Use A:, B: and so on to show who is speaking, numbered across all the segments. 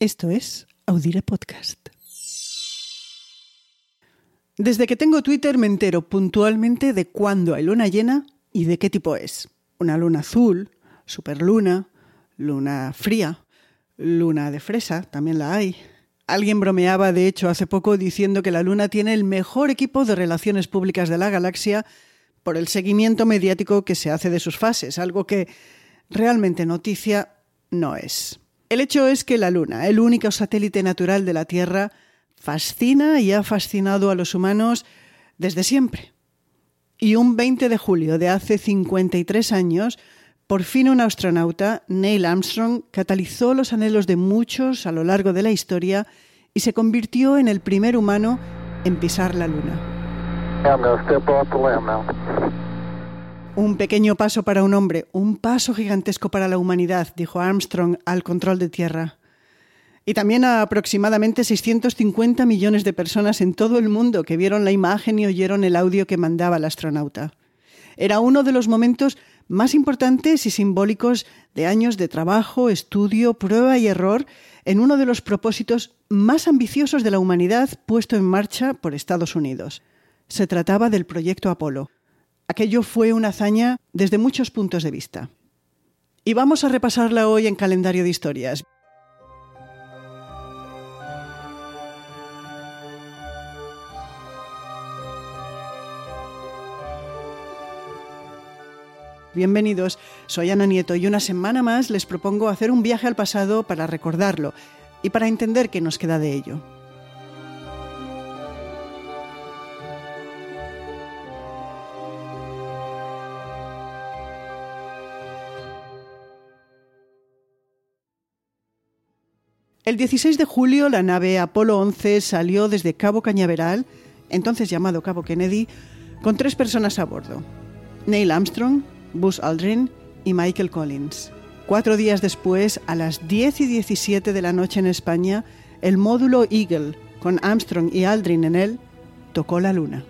A: Esto es Audire Podcast. Desde que tengo Twitter me entero puntualmente de cuándo hay luna llena y de qué tipo es. Una luna azul, superluna, luna fría, luna de fresa, también la hay. Alguien bromeaba, de hecho, hace poco diciendo que la luna tiene el mejor equipo de relaciones públicas de la galaxia por el seguimiento mediático que se hace de sus fases, algo que realmente noticia no es. El hecho es que la Luna, el único satélite natural de la Tierra, fascina y ha fascinado a los humanos desde siempre. Y un 20 de julio de hace 53 años, por fin un astronauta, Neil Armstrong, catalizó los anhelos de muchos a lo largo de la historia y se convirtió en el primer humano en pisar la Luna. Un pequeño paso para un hombre, un paso gigantesco para la humanidad, dijo Armstrong al control de tierra. Y también a aproximadamente 650 millones de personas en todo el mundo que vieron la imagen y oyeron el audio que mandaba el astronauta. Era uno de los momentos más importantes y simbólicos de años de trabajo, estudio, prueba y error en uno de los propósitos más ambiciosos de la humanidad puesto en marcha por Estados Unidos. Se trataba del proyecto Apolo, Aquello fue una hazaña desde muchos puntos de vista. Y vamos a repasarla hoy en calendario de historias. Bienvenidos, soy Ana Nieto y una semana más les propongo hacer un viaje al pasado para recordarlo y para entender qué nos queda de ello. El 16 de julio la nave Apolo 11 salió desde Cabo Cañaveral, entonces llamado Cabo Kennedy, con tres personas a bordo. Neil Armstrong, Buzz Aldrin y Michael Collins. Cuatro días después, a las 10 y 17 de la noche en España, el módulo Eagle, con Armstrong y Aldrin en él, tocó la Luna.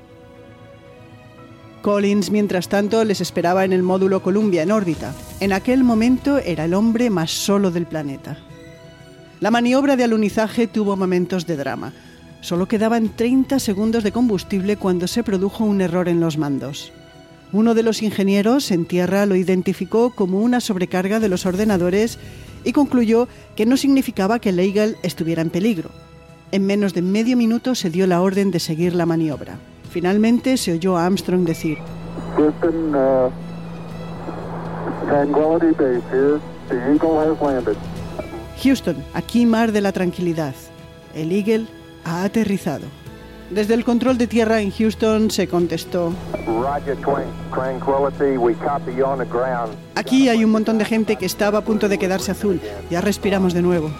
A: Collins, mientras tanto, les esperaba en el módulo Columbia, en órbita. En aquel momento era el hombre más solo del planeta. La maniobra de alunizaje tuvo momentos de drama. Solo quedaban 30 segundos de combustible cuando se produjo un error en los mandos. Uno de los ingenieros en tierra lo identificó como una sobrecarga de los ordenadores y concluyó que no significaba que Eagle estuviera en peligro. En menos de medio minuto se dio la orden de seguir la maniobra. Finalmente se oyó a Armstrong decir: uh, Houston, aquí mar de la tranquilidad. El Eagle ha aterrizado. Desde el control de tierra en Houston se contestó. Aquí hay un montón de gente que estaba a punto de quedarse azul. Ya respiramos de nuevo.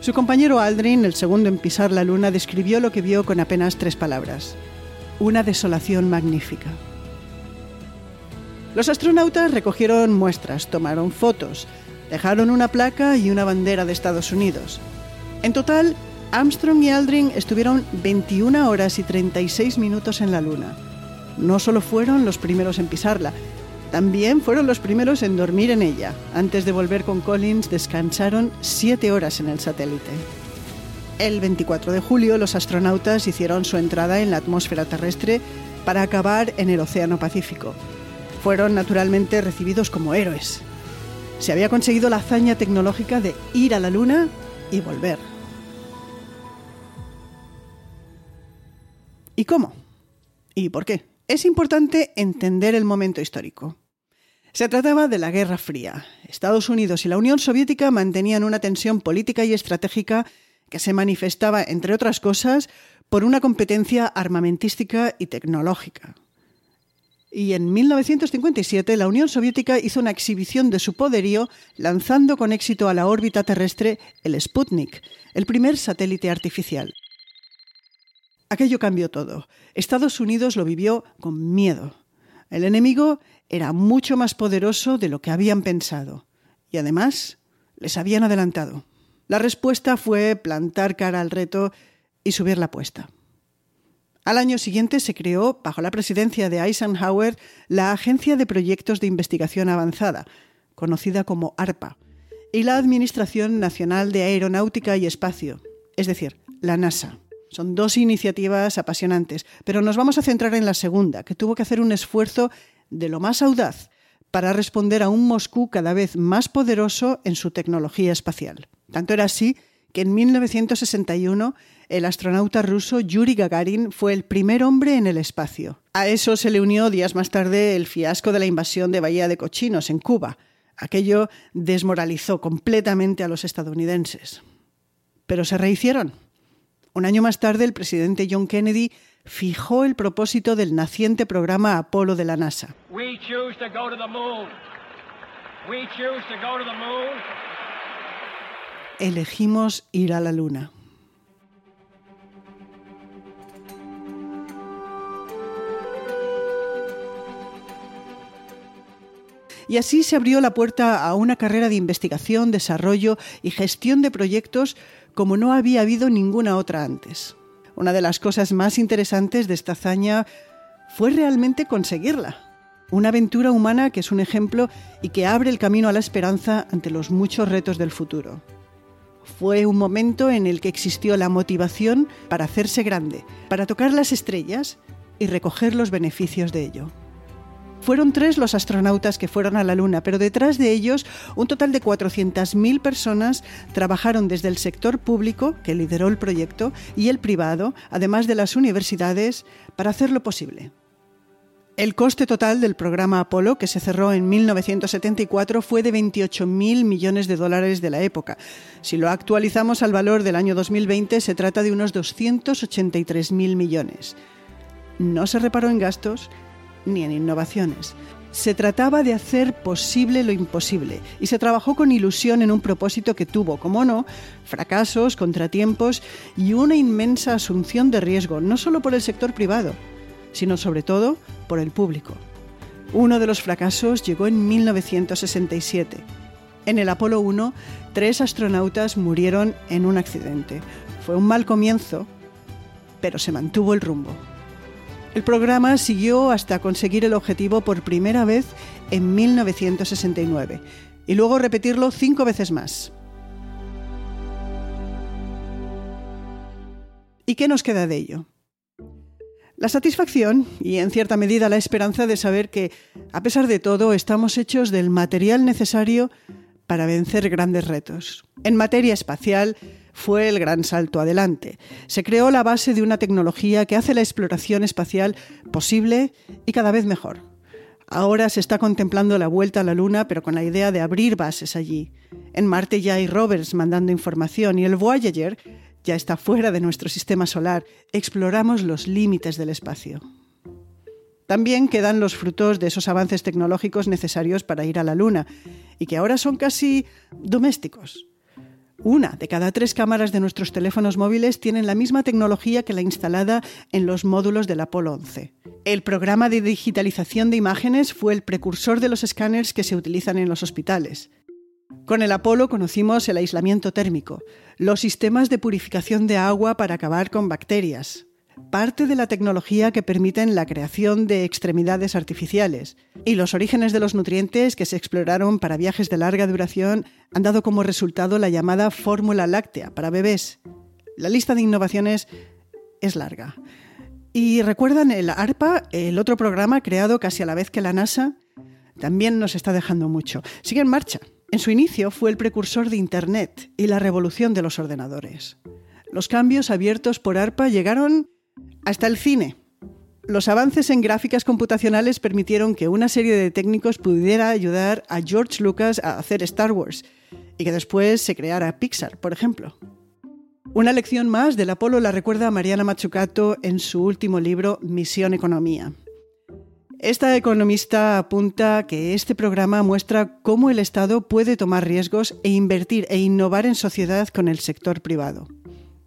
A: Su compañero Aldrin, el segundo en pisar la luna, describió lo que vio con apenas tres palabras. Una desolación magnífica. Los astronautas recogieron muestras, tomaron fotos, Dejaron una placa y una bandera de Estados Unidos. En total, Armstrong y Aldrin estuvieron 21 horas y 36 minutos en la Luna. No solo fueron los primeros en pisarla, también fueron los primeros en dormir en ella. Antes de volver con Collins, descansaron 7 horas en el satélite. El 24 de julio, los astronautas hicieron su entrada en la atmósfera terrestre para acabar en el Océano Pacífico. Fueron naturalmente recibidos como héroes se había conseguido la hazaña tecnológica de ir a la Luna y volver. ¿Y cómo? ¿Y por qué? Es importante entender el momento histórico. Se trataba de la Guerra Fría. Estados Unidos y la Unión Soviética mantenían una tensión política y estratégica que se manifestaba, entre otras cosas, por una competencia armamentística y tecnológica. Y en 1957 la Unión Soviética hizo una exhibición de su poderío lanzando con éxito a la órbita terrestre el Sputnik, el primer satélite artificial. Aquello cambió todo. Estados Unidos lo vivió con miedo. El enemigo era mucho más poderoso de lo que habían pensado. Y además, les habían adelantado. La respuesta fue plantar cara al reto y subir la apuesta. Al año siguiente se creó, bajo la presidencia de Eisenhower, la Agencia de Proyectos de Investigación Avanzada, conocida como ARPA, y la Administración Nacional de Aeronáutica y Espacio, es decir, la NASA. Son dos iniciativas apasionantes, pero nos vamos a centrar en la segunda, que tuvo que hacer un esfuerzo de lo más audaz para responder a un Moscú cada vez más poderoso en su tecnología espacial. Tanto era así que en 1961 el astronauta ruso Yuri Gagarin fue el primer hombre en el espacio. A eso se le unió días más tarde el fiasco de la invasión de Bahía de Cochinos en Cuba. Aquello desmoralizó completamente a los estadounidenses. Pero se rehicieron. Un año más tarde, el presidente John Kennedy fijó el propósito del naciente programa Apolo de la NASA. Elegimos ir a la Luna. Y así se abrió la puerta a una carrera de investigación, desarrollo y gestión de proyectos como no había habido ninguna otra antes. Una de las cosas más interesantes de esta hazaña fue realmente conseguirla. Una aventura humana que es un ejemplo y que abre el camino a la esperanza ante los muchos retos del futuro. Fue un momento en el que existió la motivación para hacerse grande, para tocar las estrellas y recoger los beneficios de ello. Fueron tres los astronautas que fueron a la Luna, pero detrás de ellos un total de 400.000 personas trabajaron desde el sector público, que lideró el proyecto, y el privado, además de las universidades, para hacerlo posible. El coste total del programa Apolo, que se cerró en 1974, fue de 28.000 millones de dólares de la época. Si lo actualizamos al valor del año 2020, se trata de unos 283.000 millones. No se reparó en gastos ni en innovaciones. Se trataba de hacer posible lo imposible y se trabajó con ilusión en un propósito que tuvo, como no, fracasos, contratiempos y una inmensa asunción de riesgo, no solo por el sector privado, sino sobre todo por el público. Uno de los fracasos llegó en 1967. En el Apolo 1, tres astronautas murieron en un accidente. Fue un mal comienzo, pero se mantuvo el rumbo. El programa siguió hasta conseguir el objetivo por primera vez en 1969 y luego repetirlo cinco veces más. ¿Y qué nos queda de ello? La satisfacción y en cierta medida la esperanza de saber que, a pesar de todo, estamos hechos del material necesario para vencer grandes retos. En materia espacial, fue el gran salto adelante. Se creó la base de una tecnología que hace la exploración espacial posible y cada vez mejor. Ahora se está contemplando la vuelta a la Luna, pero con la idea de abrir bases allí. En Marte ya hay rovers mandando información y el Voyager ya está fuera de nuestro sistema solar. Exploramos los límites del espacio. También quedan los frutos de esos avances tecnológicos necesarios para ir a la Luna y que ahora son casi domésticos. Una de cada tres cámaras de nuestros teléfonos móviles tienen la misma tecnología que la instalada en los módulos del Apolo 11. El programa de digitalización de imágenes fue el precursor de los escáneres que se utilizan en los hospitales. Con el Apolo conocimos el aislamiento térmico, los sistemas de purificación de agua para acabar con bacterias, parte de la tecnología que permiten la creación de extremidades artificiales. Y los orígenes de los nutrientes que se exploraron para viajes de larga duración han dado como resultado la llamada fórmula láctea para bebés. La lista de innovaciones es larga. ¿Y recuerdan el ARPA, el otro programa creado casi a la vez que la NASA? También nos está dejando mucho. Sigue en marcha. En su inicio fue el precursor de Internet y la revolución de los ordenadores. Los cambios abiertos por ARPA llegaron hasta el cine. Los avances en gráficas computacionales permitieron que una serie de técnicos pudiera ayudar a George Lucas a hacer Star Wars y que después se creara Pixar, por ejemplo. Una lección más del Apolo la recuerda Mariana Machucato en su último libro Misión Economía. Esta economista apunta que este programa muestra cómo el Estado puede tomar riesgos e invertir e innovar en sociedad con el sector privado.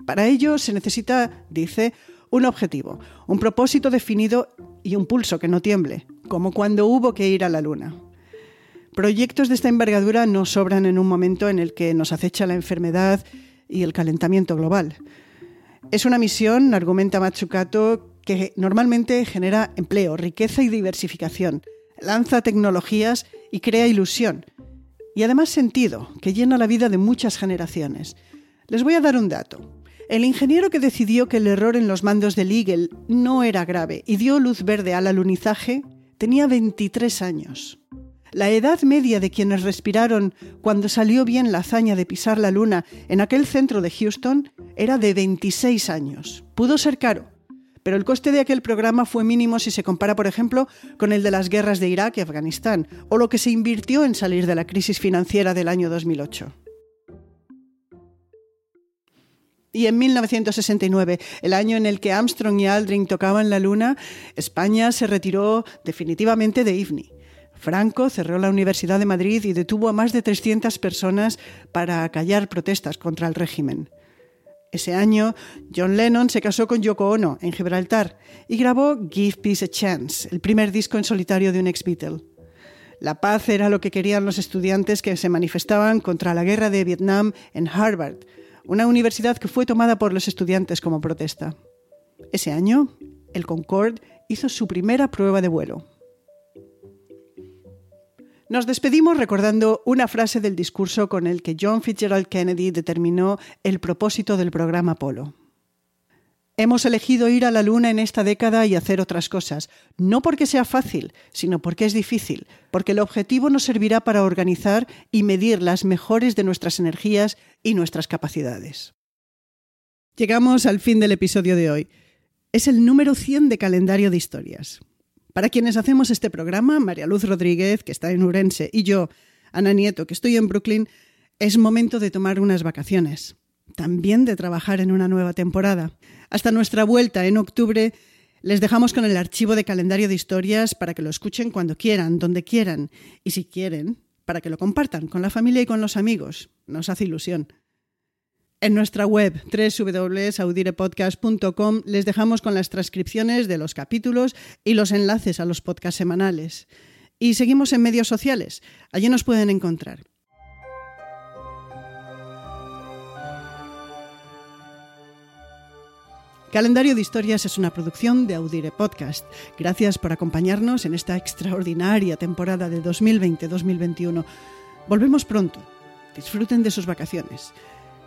A: Para ello se necesita, dice, un objetivo, un propósito definido y un pulso que no tiemble, como cuando hubo que ir a la Luna. Proyectos de esta envergadura no sobran en un momento en el que nos acecha la enfermedad y el calentamiento global. Es una misión, argumenta Matsukato, que normalmente genera empleo, riqueza y diversificación, lanza tecnologías y crea ilusión. y además sentido, que llena la vida de muchas generaciones. Les voy a dar un dato. El ingeniero que decidió que el error en los mandos del Eagle no era grave y dio luz verde al alunizaje tenía 23 años. La edad media de quienes respiraron cuando salió bien la hazaña de pisar la luna en aquel centro de Houston era de 26 años. Pudo ser caro, pero el coste de aquel programa fue mínimo si se compara, por ejemplo, con el de las guerras de Irak y Afganistán, o lo que se invirtió en salir de la crisis financiera del año 2008. Y en 1969, el año en el que Armstrong y Aldrin tocaban la Luna, España se retiró definitivamente de IFNI. Franco cerró la Universidad de Madrid y detuvo a más de 300 personas para acallar protestas contra el régimen. Ese año, John Lennon se casó con Yoko Ono en Gibraltar y grabó Give Peace a Chance, el primer disco en solitario de un ex-Beatle. La paz era lo que querían los estudiantes que se manifestaban contra la guerra de Vietnam en Harvard, una universidad que fue tomada por los estudiantes como protesta. Ese año, el Concorde hizo su primera prueba de vuelo. Nos despedimos recordando una frase del discurso con el que John Fitzgerald Kennedy determinó el propósito del programa Apolo. Hemos elegido ir a la Luna en esta década y hacer otras cosas, no porque sea fácil, sino porque es difícil, porque el objetivo nos servirá para organizar y medir las mejores de nuestras energías y nuestras capacidades. Llegamos al fin del episodio de hoy. Es el número 100 de calendario de historias. Para quienes hacemos este programa, María Luz Rodríguez, que está en Urense, y yo, Ana Nieto, que estoy en Brooklyn, es momento de tomar unas vacaciones. También de trabajar en una nueva temporada. Hasta nuestra vuelta en octubre, les dejamos con el archivo de calendario de historias para que lo escuchen cuando quieran, donde quieran, y si quieren, para que lo compartan con la familia y con los amigos. Nos hace ilusión. En nuestra web www.audirepodcast.com les dejamos con las transcripciones de los capítulos y los enlaces a los podcasts semanales. Y seguimos en medios sociales. Allí nos pueden encontrar. Calendario de Historias es una producción de Audire Podcast. Gracias por acompañarnos en esta extraordinaria temporada de 2020-2021. Volvemos pronto. Disfruten de sus vacaciones.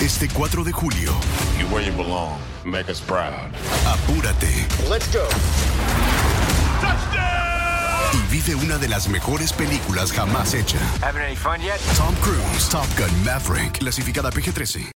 B: Este 4 de julio.
C: You where you belong. Make us proud.
B: Apúrate.
C: Let's go.
B: Y vive una de las mejores películas jamás hecha.
D: Having any fun yet?
B: Tom Cruise, Top Gun Maverick, clasificada PG-13.